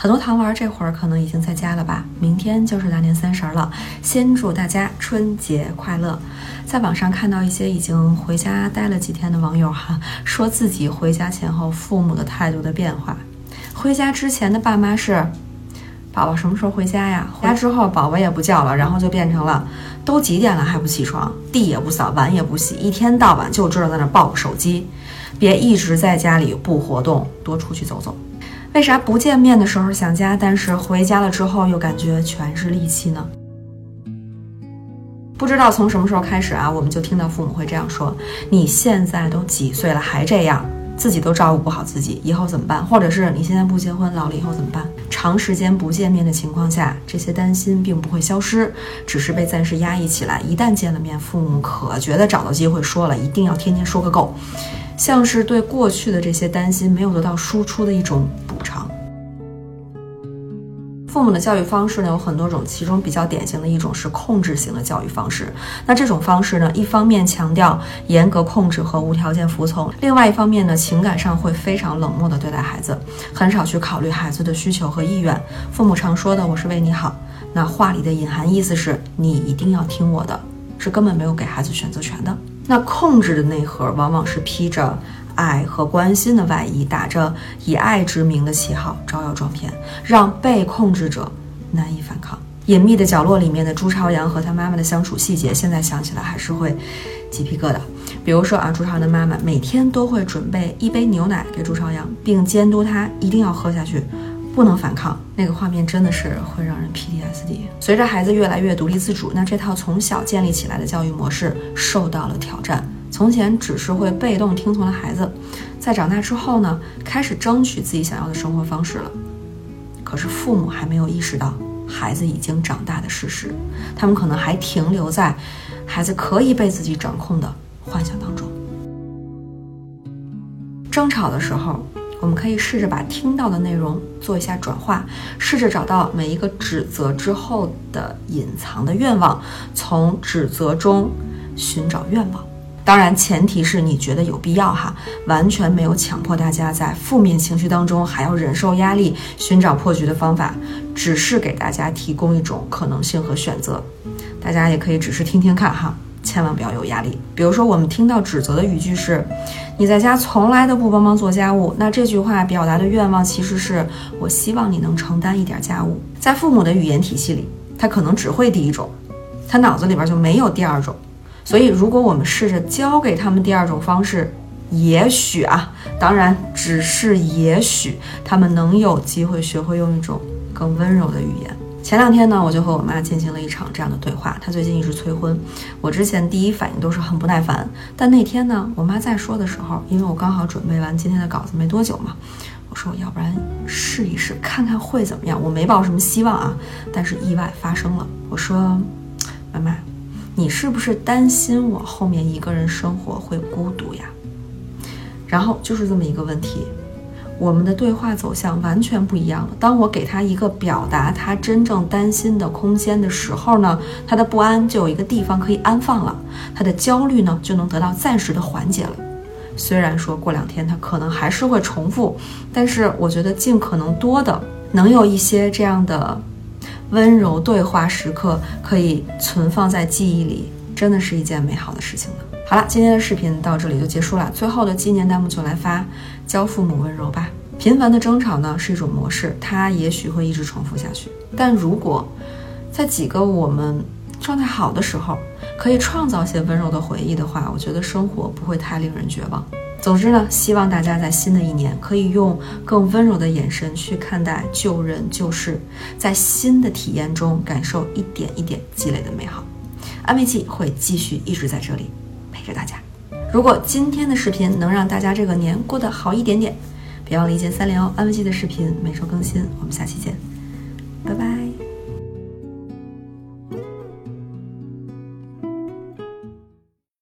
很多糖丸这会儿可能已经在家了吧？明天就是大年三十了，先祝大家春节快乐！在网上看到一些已经回家待了几天的网友哈，说自己回家前后父母的态度的变化。回家之前的爸妈是，宝宝什么时候回家呀？回家之后宝宝也不叫了，然后就变成了，都几点了还不起床，地也不扫，碗也不洗，一天到晚就知道在那抱个手机，别一直在家里不活动，多出去走走。为啥不见面的时候想家，但是回家了之后又感觉全是戾气呢？不知道从什么时候开始啊，我们就听到父母会这样说：“你现在都几岁了还这样，自己都照顾不好自己，以后怎么办？”或者是你现在不结婚，老了以后怎么办？长时间不见面的情况下，这些担心并不会消失，只是被暂时压抑起来。一旦见了面，父母可觉得找到机会说了，一定要天天说个够。像是对过去的这些担心没有得到输出的一种补偿。父母的教育方式呢有很多种，其中比较典型的一种是控制型的教育方式。那这种方式呢，一方面强调严格控制和无条件服从，另外一方面呢，情感上会非常冷漠的对待孩子，很少去考虑孩子的需求和意愿。父母常说的“我是为你好”，那话里的隐含意思是你一定要听我的，是根本没有给孩子选择权的。那控制的内核往往是披着爱和关心的外衣，打着以爱之名的旗号招摇撞骗，让被控制者难以反抗。隐秘的角落里面的朱朝阳和他妈妈的相处细节，现在想起来还是会鸡皮疙瘩。比如说啊，朱朝阳的妈妈每天都会准备一杯牛奶给朱朝阳，并监督他一定要喝下去。不能反抗，那个画面真的是会让人 PTSD。随着孩子越来越独立自主，那这套从小建立起来的教育模式受到了挑战。从前只是会被动听从的孩子，在长大之后呢，开始争取自己想要的生活方式了。可是父母还没有意识到孩子已经长大的事实，他们可能还停留在孩子可以被自己掌控的幻想当中。争吵的时候。我们可以试着把听到的内容做一下转化，试着找到每一个指责之后的隐藏的愿望，从指责中寻找愿望。当然，前提是你觉得有必要哈，完全没有强迫大家在负面情绪当中还要忍受压力，寻找破局的方法，只是给大家提供一种可能性和选择。大家也可以只是听听看哈。千万不要有压力。比如说，我们听到指责的语句是“你在家从来都不帮忙做家务”，那这句话表达的愿望其实是我希望你能承担一点家务。在父母的语言体系里，他可能只会第一种，他脑子里边就没有第二种。所以，如果我们试着教给他们第二种方式，也许啊，当然只是也许，他们能有机会学会用一种更温柔的语言。前两天呢，我就和我妈进行了一场这样的对话。她最近一直催婚，我之前第一反应都是很不耐烦。但那天呢，我妈在说的时候，因为我刚好准备完今天的稿子没多久嘛，我说要不然试一试，看看会怎么样。我没抱什么希望啊，但是意外发生了。我说，妈妈，你是不是担心我后面一个人生活会孤独呀？然后就是这么一个问题。我们的对话走向完全不一样了。当我给他一个表达他真正担心的空间的时候呢，他的不安就有一个地方可以安放了，他的焦虑呢就能得到暂时的缓解了。虽然说过两天他可能还是会重复，但是我觉得尽可能多的能有一些这样的温柔对话时刻可以存放在记忆里，真的是一件美好的事情呢。好了，今天的视频到这里就结束了。最后的纪念弹幕就来发：教父母温柔吧。频繁的争吵呢是一种模式，它也许会一直重复下去。但如果在几个我们状态好的时候，可以创造些温柔的回忆的话，我觉得生活不会太令人绝望。总之呢，希望大家在新的一年可以用更温柔的眼神去看待旧人旧事，在新的体验中感受一点一点积累的美好。安慰剂会继续一直在这里。陪着大家，如果今天的视频能让大家这个年过得好一点点，别忘了一键三连哦！安慰剂的视频每周更新，我们下期见。拜拜